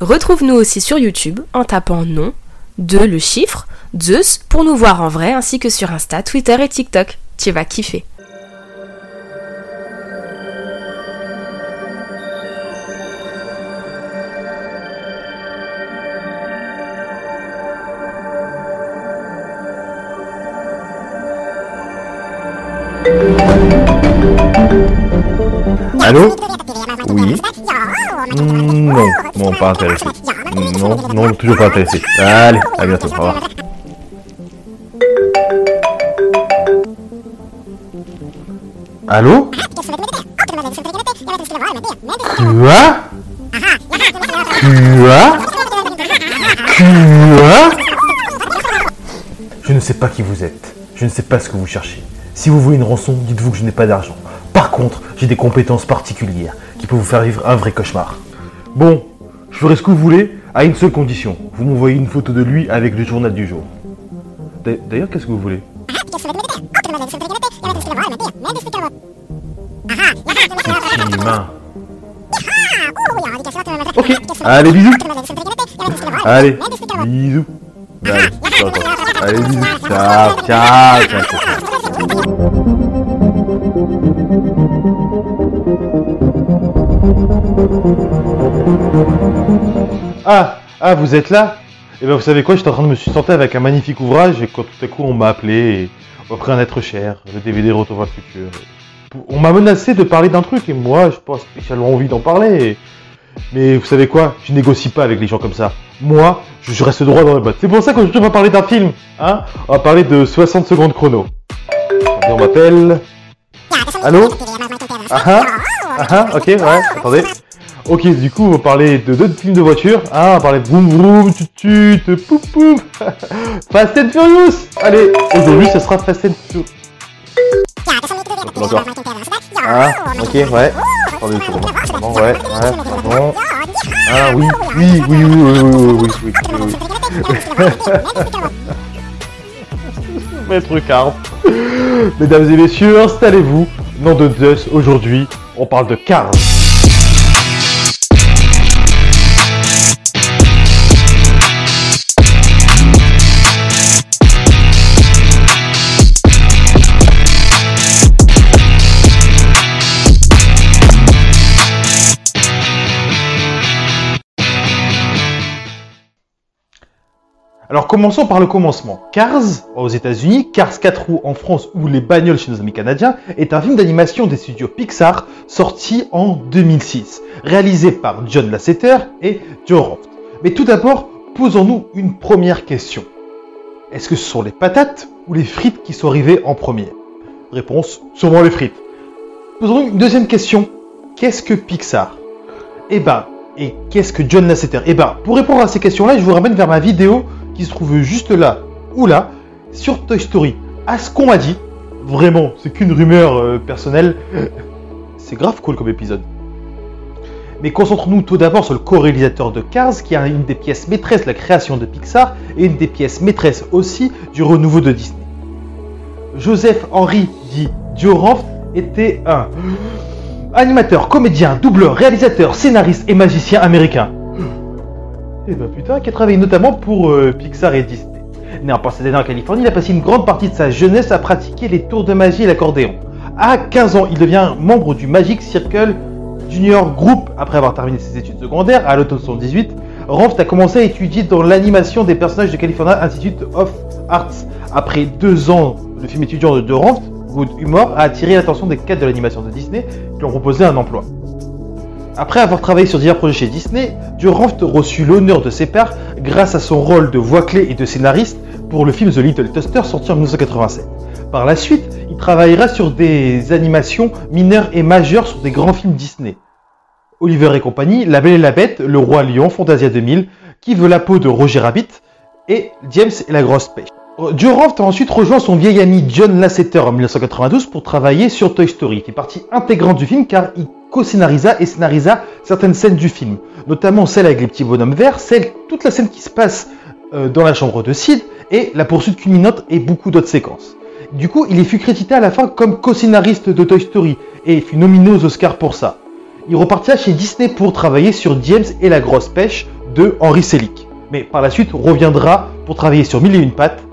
Retrouve-nous aussi sur YouTube en tapant nom, de le chiffre, Zeus pour nous voir en vrai ainsi que sur Insta, Twitter et TikTok. Tu vas kiffer. Allô? Oui Mm, Non, pas intéressé. Non, non, toujours pas intéressé. Allez, à bientôt, au revoir. Allô? Quoi? Quoi? Quoi? Je ne sais pas qui vous êtes. Je ne sais pas ce que vous cherchez. Si vous voulez une rançon, dites-vous que je n'ai pas d'argent. Par contre, j'ai des compétences particulières qui peuvent vous faire vivre un vrai cauchemar. Bon, je ferai ce que vous voulez à une seule condition. Vous m'envoyez une photo de lui avec le journal du jour. D'a- D'ailleurs, qu'est-ce que vous voulez humain. Ok, allez, bisous. Allez, bisous. Allez, bisous. Ciao, ciao, ciao, ciao. Ah, ah, vous êtes là? Eh bien, vous savez quoi J'étais en train de me sussenter avec un magnifique ouvrage et quand tout à coup on m'a appelé et offert un être cher, le DVD Retour vers le futur. On m'a menacé de parler d'un truc et moi, je pas spécialement envie d'en parler. Mais vous savez quoi? Je négocie pas avec les gens comme ça. Moi, je reste droit dans le bottes. C'est pour ça qu'aujourd'hui on va parler d'un film. Hein? On va parler de 60 secondes chrono. On m'appelle. Allô? Ah ah Ah ah, ok, ouais, attendez. Ok, du coup, on va parler de deux films de voiture. Ah, on va parler de Vroom Vroom, Tut Tut, Poup Poup. Fast and Furious Allez, aujourd'hui, ce sera Fast and Furious. Ah, ok, ouais. Attendez. Pardon, ouais, ouais, pardon. Ah oui, oui, oui, oui, oui, oui, oui, oui, oui, oui. Maître Carte. Mesdames et messieurs, installez-vous. Nom de Zeus, aujourd'hui, on parle de Cars. Alors commençons par le commencement. Cars aux États-Unis, Cars 4 roues en France ou Les bagnoles chez nos amis canadiens est un film d'animation des studios Pixar sorti en 2006, réalisé par John Lasseter et Joe Roth. Mais tout d'abord, posons-nous une première question. Est-ce que ce sont les patates ou les frites qui sont arrivées en premier? Réponse, sûrement les frites. Posons-nous une deuxième question. Qu'est-ce que Pixar? Eh ben, et qu'est-ce que John Lasseter? Eh ben, pour répondre à ces questions-là, je vous ramène vers ma vidéo qui se trouve juste là ou là sur Toy Story. À ce qu'on m'a dit, vraiment, c'est qu'une rumeur euh, personnelle. C'est grave cool comme épisode. Mais concentrons-nous tout d'abord sur le co-réalisateur de Cars, qui est une des pièces maîtresses de la création de Pixar et une des pièces maîtresses aussi du renouveau de Disney. Joseph Henry dit Dioranf était un animateur, comédien, doubleur, réalisateur, scénariste et magicien américain. Et ben putain, qui a travaillé notamment pour euh, Pixar et Disney. Né en Pasadena en Californie, il a passé une grande partie de sa jeunesse à pratiquer les tours de magie et l'accordéon. À 15 ans, il devient membre du Magic Circle Junior Group après avoir terminé ses études secondaires à l'automne 78. Ranft a commencé à étudier dans l'animation des personnages de California Institute of Arts. Après deux ans, le film étudiant de, de Ranft, Good Humor, a attiré l'attention des cadres de l'animation de Disney qui ont proposé un emploi. Après avoir travaillé sur divers projets chez Disney, Durant reçut l'honneur de ses pairs grâce à son rôle de voix clé et de scénariste pour le film The Little Toaster sorti en 1987. Par la suite, il travaillera sur des animations mineures et majeures sur des grands films Disney. Oliver et compagnie, La Belle et la Bête, Le Roi Lion, Fantasia 2000, Qui veut la peau de Roger Rabbit et James et la grosse pêche. Durant a ensuite rejoint son vieil ami John Lasseter en 1992 pour travailler sur Toy Story. Il fait partie intégrante du film car il co-scénarisa et scénarisa certaines scènes du film, notamment celle avec les petits bonhommes verts, celle, toute la scène qui se passe euh, dans la chambre de Sid et la poursuite culminante et beaucoup d'autres séquences. Du coup, il fut crédité à la fin comme co-scénariste de Toy Story et fut nominé aux Oscars pour ça. Il repartira chez Disney pour travailler sur James et la grosse pêche de Henry Selick. Mais par la suite reviendra pour travailler sur Mille et une pattes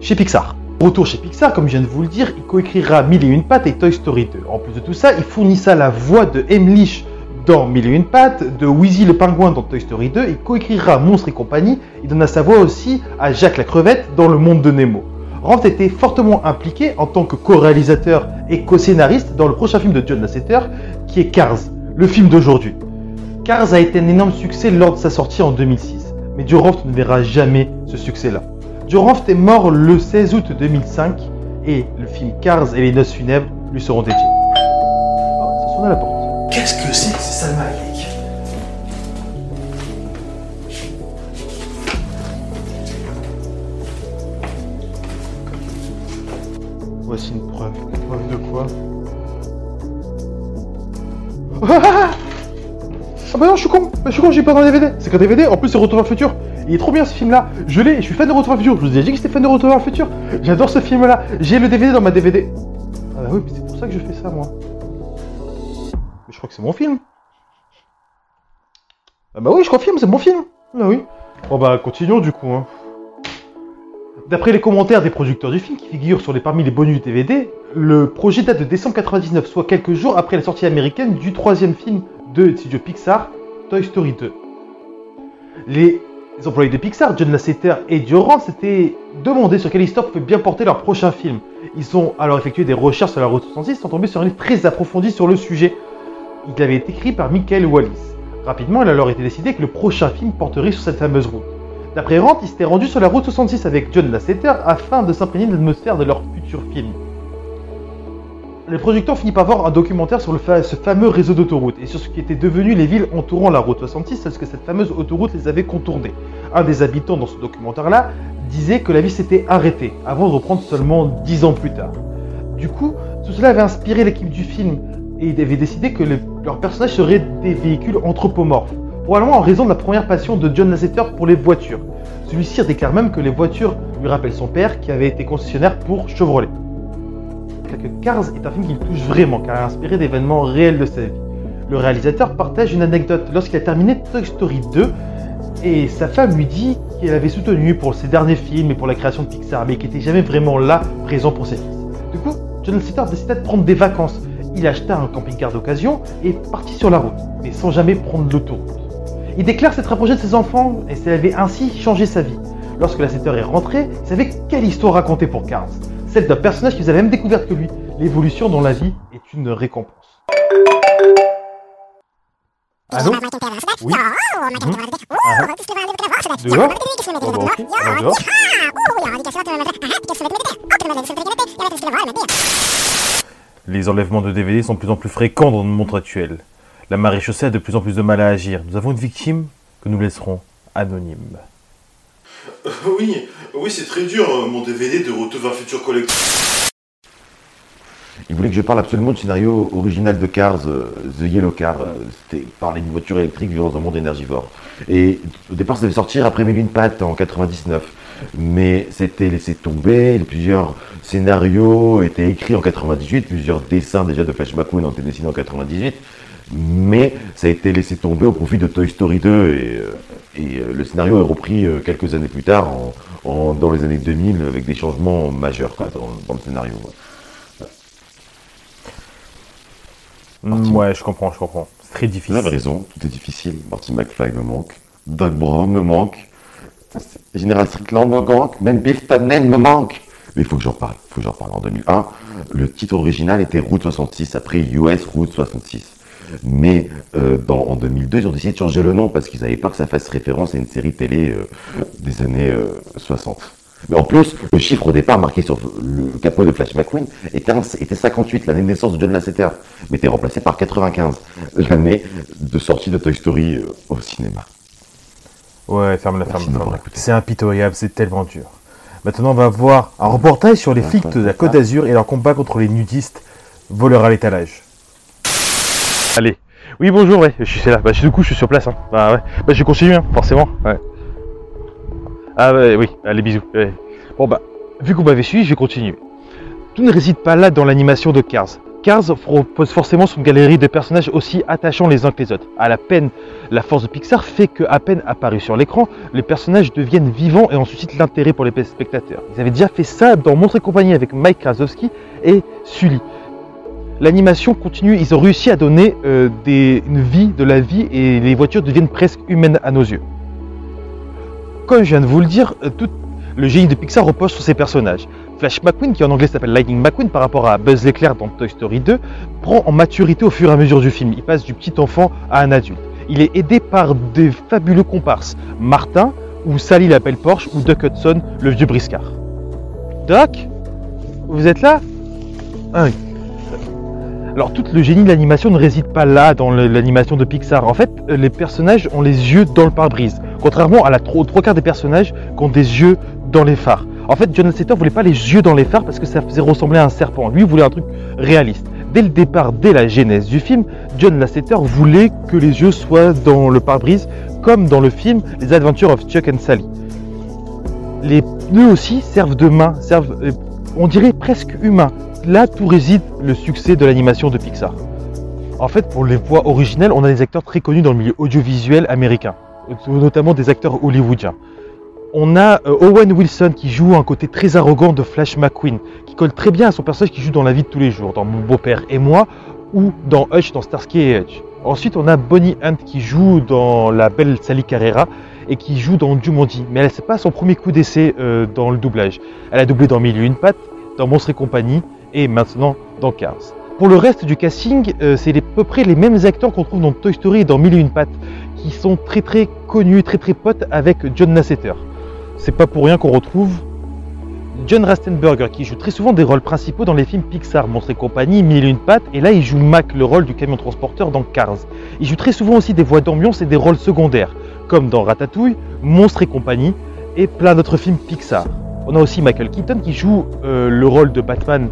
chez Pixar. Retour chez Pixar, comme je viens de vous le dire, il coécrira Mille et une pattes et Toy Story 2. En plus de tout ça, il fournissa la voix de Emlich dans Mille et une pattes, de Wheezy le pingouin dans Toy Story 2, il coécrira Monstre et compagnie, il donna sa voix aussi à Jacques la crevette dans Le Monde de Nemo. Ranft était fortement impliqué en tant que co-réalisateur et co-scénariste dans le prochain film de John Lasseter, qui est Cars, le film d'aujourd'hui. Cars a été un énorme succès lors de sa sortie en 2006, mais Joe Ranft ne verra jamais ce succès-là. Ranft est mort le 16 août 2005 et le film Cars et les noces funèbres lui seront dédiés. Oh, ça sonne à la porte. Qu'est-ce que c'est que ces Salma Hayek Voici une preuve. Une preuve de quoi? Ah Ah bah non, je suis con bah, Je suis con, j'ai pas dans le DVD C'est qu'un DVD, en plus c'est Retour vers le futur Il est trop bien ce film-là. Je l'ai, je suis fan de Retour le futur Je vous ai dit que j'étais fan de Retour le futur J'adore ce film-là. J'ai le DVD dans ma DVD Ah bah oui, mais c'est pour ça que je fais ça, moi. Mais je crois que c'est mon film. Ah bah oui, je confirme, c'est mon film. Ah oui. Bon bah, continuons du coup, hein. D'après les commentaires des producteurs du film qui figurent sur les, parmi les bonus DVD, le projet date de décembre 99, soit quelques jours après la sortie américaine du troisième film de studio Pixar, Toy Story 2. Les employés de Pixar, John Lasseter et Joe Rand, s'étaient demandé sur quelle histoire pouvait bien porter leur prochain film. Ils ont alors effectué des recherches sur la route 66 et sont tombés sur un livre très approfondi sur le sujet. Il avait été écrit par Michael Wallis. Rapidement, il a alors été décidé que le prochain film porterait sur cette fameuse route. D'après Rand, ils s'étaient rendus sur la route 66 avec John Lasseter afin de s'imprégner de l'atmosphère de leur futur film. Le producteur finit par voir un documentaire sur ce fameux réseau d'autoroutes et sur ce qui était devenu les villes entourant la route 66 parce que cette fameuse autoroute les avait contournées. Un des habitants dans ce documentaire-là disait que la vie s'était arrêtée avant de reprendre seulement 10 ans plus tard. Du coup, tout cela avait inspiré l'équipe du film et ils avaient décidé que le- leurs personnages seraient des véhicules anthropomorphes, probablement en raison de la première passion de John Lasseter pour les voitures. Celui-ci déclare même que les voitures lui rappellent son père qui avait été concessionnaire pour Chevrolet. Que Cars est un film qui touche vraiment car il est inspiré d'événements réels de sa vie. Le réalisateur partage une anecdote lorsqu'il a terminé Toy Story 2 et sa femme lui dit qu'elle avait soutenu pour ses derniers films et pour la création de Pixar mais qu'il n'était jamais vraiment là, présent pour ses fils. Du coup, John Lasseter décida de prendre des vacances. Il acheta un camping-car d'occasion et partit sur la route, mais sans jamais prendre l'autoroute. Il déclare s'être rapproché de ses enfants et ça avait ainsi changé sa vie. Lorsque Lasseter est rentré, il savait quelle histoire raconter pour Cars. Celle d'un personnage qui vous avait même découvert que lui. L'évolution dans la vie est une récompense. Allô Oui. Ah, Dehors Oh bah alors dehors. Les enlèvements de DVD sont de plus en plus fréquents dans le monde actuel. La maréchaussée a de plus en plus de mal à agir. Nous avons une victime que nous laisserons anonyme. Euh, Oui, oui, c'est très dur, euh, mon DVD de Retour vers futur collectif. Il voulait que je parle absolument du scénario original de Cars, euh, The Yellow Car. Euh, C'était parler d'une voiture électrique vivant dans un monde énergivore. Et au départ, ça devait sortir après Mille pattes en 99. Mais c'était laissé tomber. Plusieurs scénarios étaient écrits en 98. Plusieurs dessins déjà de Flash McQueen ont été dessinés en 98. Mais ça a été laissé tomber au profit de Toy Story 2. Et, euh, le scénario est repris quelques années plus tard, dans les années 2000, avec des changements majeurs dans le scénario. Hmm, ouais, je comprends, je comprends. C'est très Vous difficile. avez raison, tout est difficile. Marty McFly me manque. Doug Brown me manque. Général Strickland me manque. Même Biff Tannen me manque. Mais il faut que j'en parle. Il faut que j'en parle. En 2001, le titre original était Route 66, après US Route 66. Mais euh, dans, en 2002, ils ont décidé de changer le nom parce qu'ils n'avaient pas que ça fasse référence à une série télé euh, des années euh, 60. Mais en plus, le chiffre au départ marqué sur le capot de Flash McQueen était, un- était 58, l'année de naissance de John Lasseter, mais était remplacé par 95, l'année de sortie de Toy Story euh, au cinéma. Ouais, ferme la ferme. C'est impitoyable, c'est tellement dur. Maintenant, on va voir un reportage sur les flics de la Côte d'Azur et leur combat contre les nudistes voleurs à l'étalage. Allez. Oui, bonjour, ouais, je suis là. Bah, du coup, je suis sur place. Hein. Bah, ouais. Bah, je continue, hein, forcément. Ouais. Ah, oui, allez, bisous. Bon, bah, vu que vous m'avez suivi, je vais continuer. Tout ne réside pas là dans l'animation de Cars. Cars propose forcément son galerie de personnages aussi attachants les uns que les autres. À la peine, la force de Pixar fait que, à peine apparus sur l'écran, les personnages deviennent vivants et en suscitent l'intérêt pour les spectateurs. Ils avaient déjà fait ça dans Monstre et compagnie avec Mike Krasowski et Sully. L'animation continue, ils ont réussi à donner euh, une vie, de la vie, et les voitures deviennent presque humaines à nos yeux. Comme je viens de vous le dire, euh, tout le génie de Pixar repose sur ses personnages. Flash McQueen, qui en anglais s'appelle Lightning McQueen par rapport à Buzz l'éclair dans Toy Story 2, prend en maturité au fur et à mesure du film. Il passe du petit enfant à un adulte. Il est aidé par des fabuleux comparses, Martin, ou Sally l'appelle Porsche, ou Doc Hudson, le vieux briscard. Doc Vous êtes là? Oui. Alors tout le génie de l'animation ne réside pas là dans l'animation de Pixar. En fait, les personnages ont les yeux dans le pare-brise, contrairement à la trois quarts des personnages qui ont des yeux dans les phares. En fait, John Lasseter voulait pas les yeux dans les phares parce que ça faisait ressembler à un serpent. Lui voulait un truc réaliste. Dès le départ, dès la genèse du film, John Lasseter voulait que les yeux soient dans le pare-brise, comme dans le film Les Adventures of Chuck and Sally. Les pneus aussi servent de main, servent, euh, on dirait presque humains. Là, tout réside le succès de l'animation de Pixar. En fait, pour les voix originelles, on a des acteurs très connus dans le milieu audiovisuel américain, notamment des acteurs hollywoodiens. On a euh, Owen Wilson qui joue un côté très arrogant de Flash McQueen, qui colle très bien à son personnage qui joue dans la vie de tous les jours, dans Mon beau-père et moi, ou dans Hush, dans Starsky et Hutch. Ensuite, on a Bonnie Hunt qui joue dans La Belle Sally Carrera et qui joue dans Jumanji. Mais elle, c'est pas son premier coup d'essai euh, dans le doublage. Elle a doublé dans Mille une pattes, dans Monstre et compagnie et maintenant dans Cars. Pour le reste du casting, euh, c'est à peu près les mêmes acteurs qu'on trouve dans Toy Story et dans Mille et une pattes, qui sont très très connus, très très potes avec John Lasseter. C'est pas pour rien qu'on retrouve John Rastenberger qui joue très souvent des rôles principaux dans les films Pixar, Monstre et compagnie, Mille et une pattes, et là il joue Mac, le rôle du camion transporteur dans Cars. Il joue très souvent aussi des voix d'ambiance et des rôles secondaires, comme dans Ratatouille, Monstre et compagnie, et plein d'autres films Pixar. On a aussi Michael Keaton qui joue euh, le rôle de Batman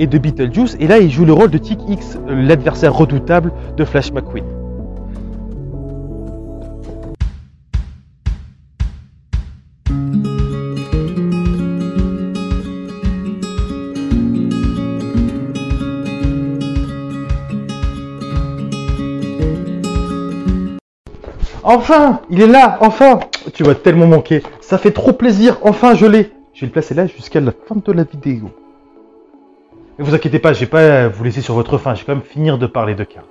et de Beetlejuice, et là il joue le rôle de Tic X, l'adversaire redoutable de Flash McQueen. Enfin Il est là Enfin Tu vas tellement manquer. Ça fait trop plaisir. Enfin, je l'ai. Je vais le placer là jusqu'à la fin de la vidéo. Ne vous inquiétez pas, je vais pas vous laisser sur votre fin. Je vais quand même finir de parler de Cars.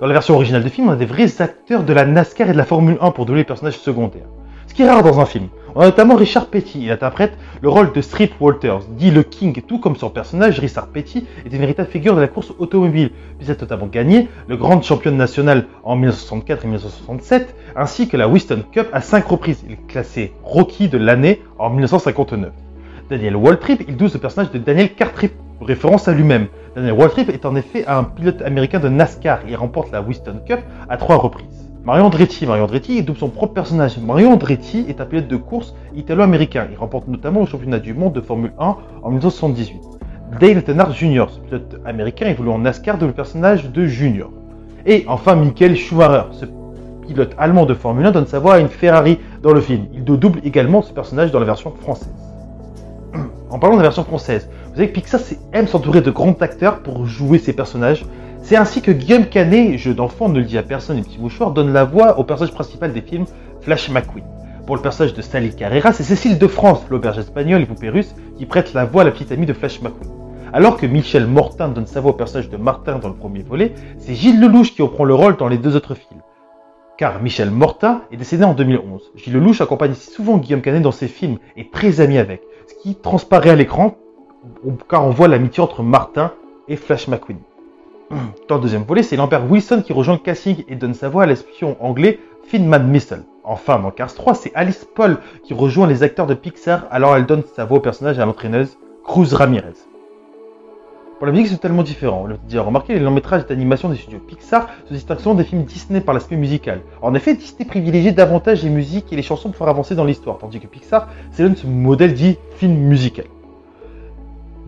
Dans la version originale du film, on a des vrais acteurs de la NASCAR et de la Formule 1 pour donner les personnages secondaires. Ce qui est rare dans un film. On a notamment Richard Petty, il interprète le rôle de Street Walters, dit le King, tout comme son personnage, Richard Petty, est une véritable figure de la course automobile, puisqu'il a notamment gagné le Grand Champion national en 1964 et 1967, ainsi que la Winston Cup à 5 reprises. Il est classé Rocky de l'année en 1959. Daniel Waltrip, il douce le personnage de Daniel Cartrip, référence à lui-même. Daniel Waltrip est en effet un pilote américain de NASCAR, il remporte la Winston Cup à 3 reprises. Mario Andretti. Mario Andretti double son propre personnage. Mario Andretti est un pilote de course italo-américain. Il remporte notamment le championnat du monde de Formule 1 en 1978. Dale Earnhardt Jr., ce pilote américain évolue en NASCAR de le personnage de Junior. Et enfin Michael Schumacher, ce pilote allemand de Formule 1 donne sa voix à une Ferrari dans le film. Il double également ce personnage dans la version française. En parlant de la version française, vous savez que Pixar aime s'entourer de grands acteurs pour jouer ses personnages. C'est ainsi que Guillaume Canet, jeu d'enfant, ne le dit à personne, les petits mouchoirs, donne la voix au personnage principal des films, Flash McQueen. Pour le personnage de Sally Carrera, c'est Cécile de France, l'auberge espagnole et poupée russe, qui prête la voix à la petite amie de Flash McQueen. Alors que Michel Mortin donne sa voix au personnage de Martin dans le premier volet, c'est Gilles Lelouch qui reprend le rôle dans les deux autres films. Car Michel Mortin est décédé en 2011. Gilles Lelouch accompagne souvent Guillaume Canet dans ses films et est très ami avec, ce qui transparaît à l'écran car on voit l'amitié entre Martin et Flash McQueen. Dans le deuxième volet, c'est Lambert Wilson qui rejoint le casting et donne sa voix à l'espion anglais Finman Missile. Enfin, dans Cars 3, c'est Alice Paul qui rejoint les acteurs de Pixar, alors elle donne sa voix au personnage à l'entraîneuse Cruz Ramirez. Pour la musique, c'est totalement différent. On l'a déjà remarqué, les longs métrages d'animation des studios Pixar se distinguent souvent des films Disney par l'aspect musical. En effet, Disney privilégie davantage les musiques et les chansons pour faire avancer dans l'histoire, tandis que Pixar s'éloigne ce modèle dit film musical.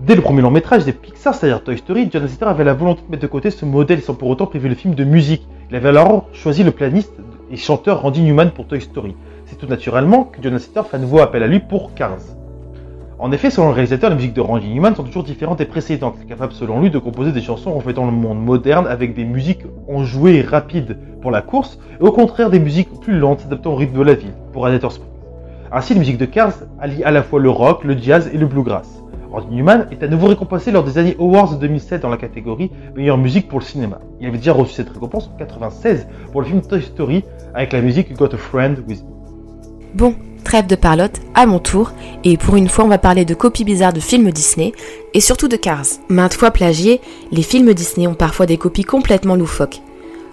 Dès le premier long métrage des Pixar, c'est-à-dire Toy Story, John Lasseter avait la volonté de mettre de côté ce modèle sans pour autant priver le film de musique. Il avait alors choisi le pianiste et chanteur Randy Newman pour Toy Story. C'est tout naturellement que John Lasseter nouveau appel à lui pour Cars. En effet, selon le réalisateur, les musiques de Randy Newman sont toujours différentes des précédentes, capable selon lui de composer des chansons reflétant le monde moderne avec des musiques enjouées et rapides pour la course, et au contraire des musiques plus lentes s'adaptant au rythme de la ville, pour Radiator Springs. Ainsi, les musiques de Cars allient à la fois le rock, le jazz et le bluegrass. Randy Newman est à nouveau récompensé lors des années Awards de 2007 dans la catégorie meilleure musique pour le cinéma. Il avait déjà reçu cette récompense en 96 pour le film Toy Story avec la musique Got a Friend With Me. Bon, trêve de parlotte, à mon tour, et pour une fois on va parler de copies bizarres de films Disney, et surtout de Cars. Maintes fois plagiés, les films Disney ont parfois des copies complètement loufoques.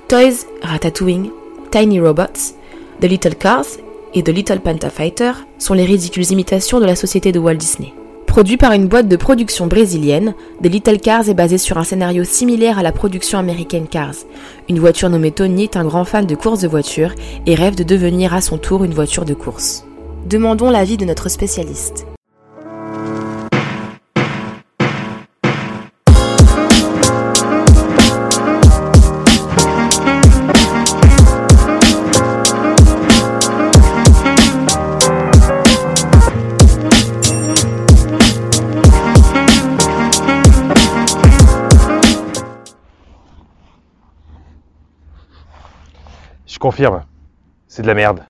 Toys, Ratatouille, Tiny Robots, The Little Cars et The Little Panther Fighter sont les ridicules imitations de la société de Walt Disney. Produit par une boîte de production brésilienne, The Little Cars est basé sur un scénario similaire à la production américaine Cars. Une voiture nommée Tony est un grand fan de courses de voitures et rêve de devenir à son tour une voiture de course. Demandons l'avis de notre spécialiste. Je confirme, c'est de la merde.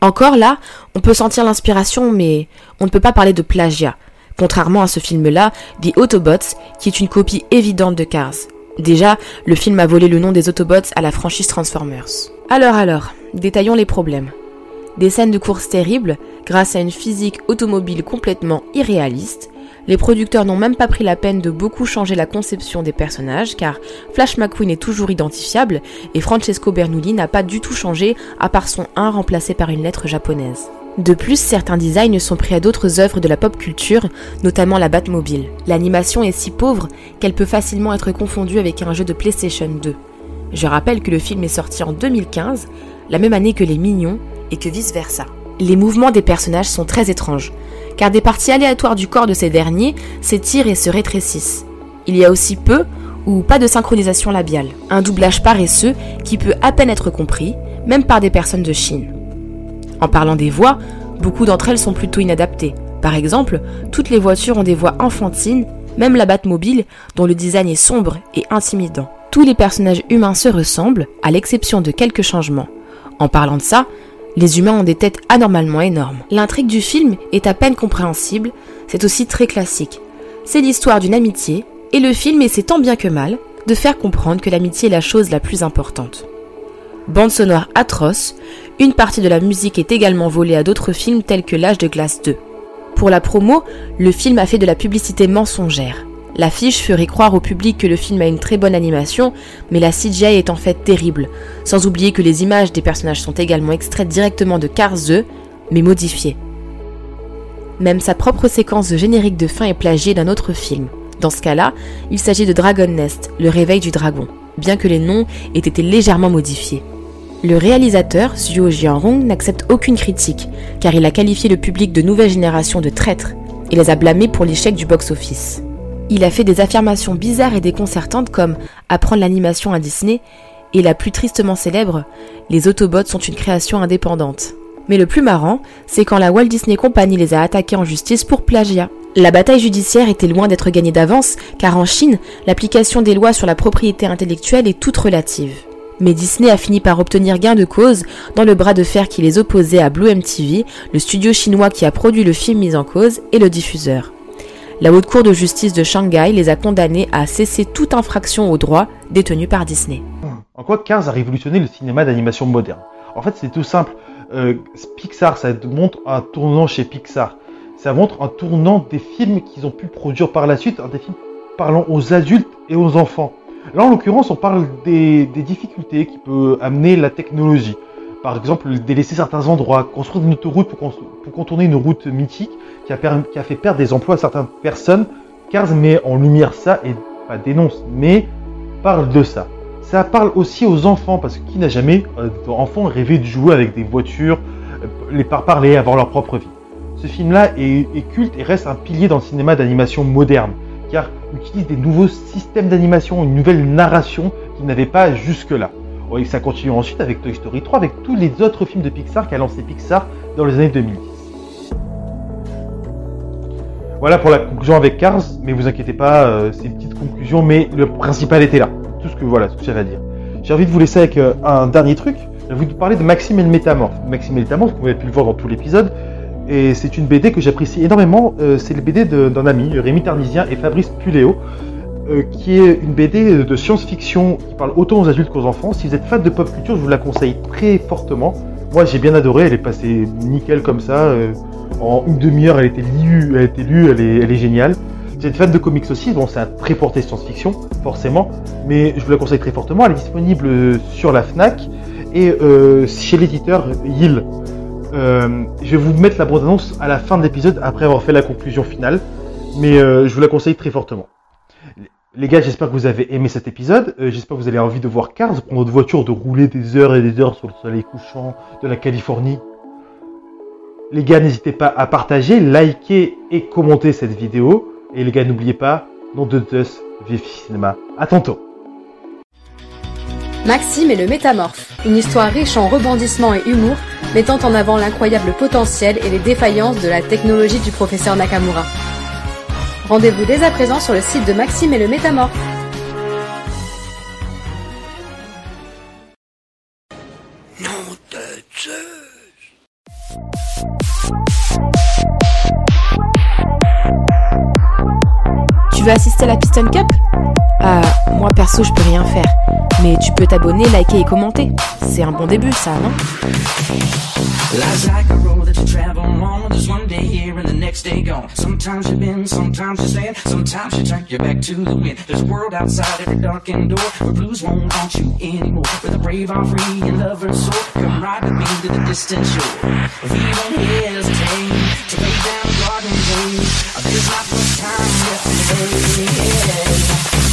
Encore là, on peut sentir l'inspiration, mais on ne peut pas parler de plagiat, contrairement à ce film-là, The Autobots, qui est une copie évidente de Cars. Déjà, le film a volé le nom des Autobots à la franchise Transformers. Alors alors, détaillons les problèmes. Des scènes de course terribles, grâce à une physique automobile complètement irréaliste, les producteurs n'ont même pas pris la peine de beaucoup changer la conception des personnages car Flash McQueen est toujours identifiable et Francesco Bernoulli n'a pas du tout changé à part son 1 remplacé par une lettre japonaise. De plus, certains designs sont pris à d'autres œuvres de la pop culture, notamment la Batmobile. L'animation est si pauvre qu'elle peut facilement être confondue avec un jeu de PlayStation 2. Je rappelle que le film est sorti en 2015, la même année que Les Mignons, et que vice-versa. Les mouvements des personnages sont très étranges car des parties aléatoires du corps de ces derniers s'étirent et se rétrécissent. Il y a aussi peu ou pas de synchronisation labiale, un doublage paresseux qui peut à peine être compris, même par des personnes de Chine. En parlant des voix, beaucoup d'entre elles sont plutôt inadaptées. Par exemple, toutes les voitures ont des voix enfantines, même la Batmobile, dont le design est sombre et intimidant. Tous les personnages humains se ressemblent, à l'exception de quelques changements. En parlant de ça, les humains ont des têtes anormalement énormes. L'intrigue du film est à peine compréhensible, c'est aussi très classique. C'est l'histoire d'une amitié, et le film essaie tant bien que mal de faire comprendre que l'amitié est la chose la plus importante. Bande sonore atroce, une partie de la musique est également volée à d'autres films tels que L'âge de glace 2. Pour la promo, le film a fait de la publicité mensongère. L'affiche ferait croire au public que le film a une très bonne animation, mais la CGI est en fait terrible, sans oublier que les images des personnages sont également extraites directement de Cars 2, mais modifiées. Même sa propre séquence de générique de fin est plagiée d'un autre film. Dans ce cas-là, il s'agit de Dragon Nest, le réveil du dragon, bien que les noms aient été légèrement modifiés. Le réalisateur, Suo Jianrong, n'accepte aucune critique, car il a qualifié le public de nouvelle génération de traîtres, et les a blâmés pour l'échec du box-office. Il a fait des affirmations bizarres et déconcertantes comme apprendre l'animation à Disney et la plus tristement célèbre, les Autobots sont une création indépendante. Mais le plus marrant, c'est quand la Walt Disney Company les a attaqués en justice pour plagiat. La bataille judiciaire était loin d'être gagnée d'avance, car en Chine, l'application des lois sur la propriété intellectuelle est toute relative. Mais Disney a fini par obtenir gain de cause dans le bras de fer qui les opposait à Blue MTV, le studio chinois qui a produit le film mis en cause, et le diffuseur. La Haute Cour de justice de Shanghai les a condamnés à cesser toute infraction aux droits détenus par Disney. En quoi Cars a révolutionné le cinéma d'animation moderne? En fait, c'est tout simple. Euh, Pixar, ça montre un tournant chez Pixar. Ça montre un tournant des films qu'ils ont pu produire par la suite, des films parlant aux adultes et aux enfants. Là, en l'occurrence, on parle des, des difficultés qui peut amener la technologie. Par exemple, délaisser certains endroits, construire une autoroute pour, contourner une route mythique qui a, fait perdre des emplois à certaines personnes. Cars met en lumière ça et pas dénonce, mais parle de ça. Ça parle aussi aux enfants parce que qui n'a jamais euh, enfant rêvé de jouer avec des voitures, euh, les par parler, avoir leur propre vie? Ce film-là est, est, culte et reste un pilier dans le cinéma d'animation moderne. car utilise des nouveaux systèmes d'animation, une nouvelle narration qu'il n'avait pas jusque-là. Et ça continue ensuite avec Toy Story 3, avec tous les autres films de Pixar qu'a lancé Pixar dans les années 2010. Voilà pour la conclusion avec Cars, mais vous inquiétez pas, euh, c'est une petite conclusion, mais le principal était là. Tout ce que voilà, ce que j'avais à dire. J'ai envie de vous laisser avec euh, un dernier truc. Envie de vous parler de Maxime et le Métamorphe. Maxime et le Métamorphe, vous avez pu le voir dans tout l'épisode, et c'est une BD que j'apprécie énormément. Euh, c'est le BD d'un ami, Rémi Tarnisien et Fabrice Puléo, euh, qui est une BD de science-fiction qui parle autant aux adultes qu'aux enfants. Si vous êtes fan de pop culture, je vous la conseille très fortement. Moi, j'ai bien adoré. Elle est passée nickel comme ça. Euh, en une demi-heure, elle était lue, elle était lue, elle est, elle est géniale. Si vous êtes fan de comics aussi, bon, c'est un très porté science-fiction, forcément, mais je vous la conseille très fortement. Elle est disponible sur la Fnac et chez l'éditeur Yill. Euh, je vais vous mettre la bande-annonce à la fin de l'épisode après avoir fait la conclusion finale, mais euh, je vous la conseille très fortement. Les gars, j'espère que vous avez aimé cet épisode. Euh, j'espère que vous avez envie de voir Cars, prendre votre voiture, de rouler des heures et des heures sur le soleil couchant de la Californie. Les gars, n'hésitez pas à partager, liker et commenter cette vidéo. Et les gars, n'oubliez pas, nom de Zeus, vive cinéma. À tantôt. Maxime et le Métamorphe, une histoire riche en rebondissements et humour, mettant en avant l'incroyable potentiel et les défaillances de la technologie du professeur Nakamura. Rendez-vous dès à présent sur le site de Maxime et le Métamorphe. Tu veux assister à la Piston Cup? Euh, moi perso, je peux rien faire. Mais tu peux t'abonner, liker et commenter. C'est un bon début, ça, non? Life's like a road that you travel on. There's one day here and the next day gone. Sometimes you bend, sometimes you stand, sometimes you turn your back to the wind. There's world outside every darkened door where blues won't haunt you anymore. Where the brave are free and lovers. Come ride with me to the distant shore. We won't hesitate to lay down the garden days. There's not much time left today. Yeah.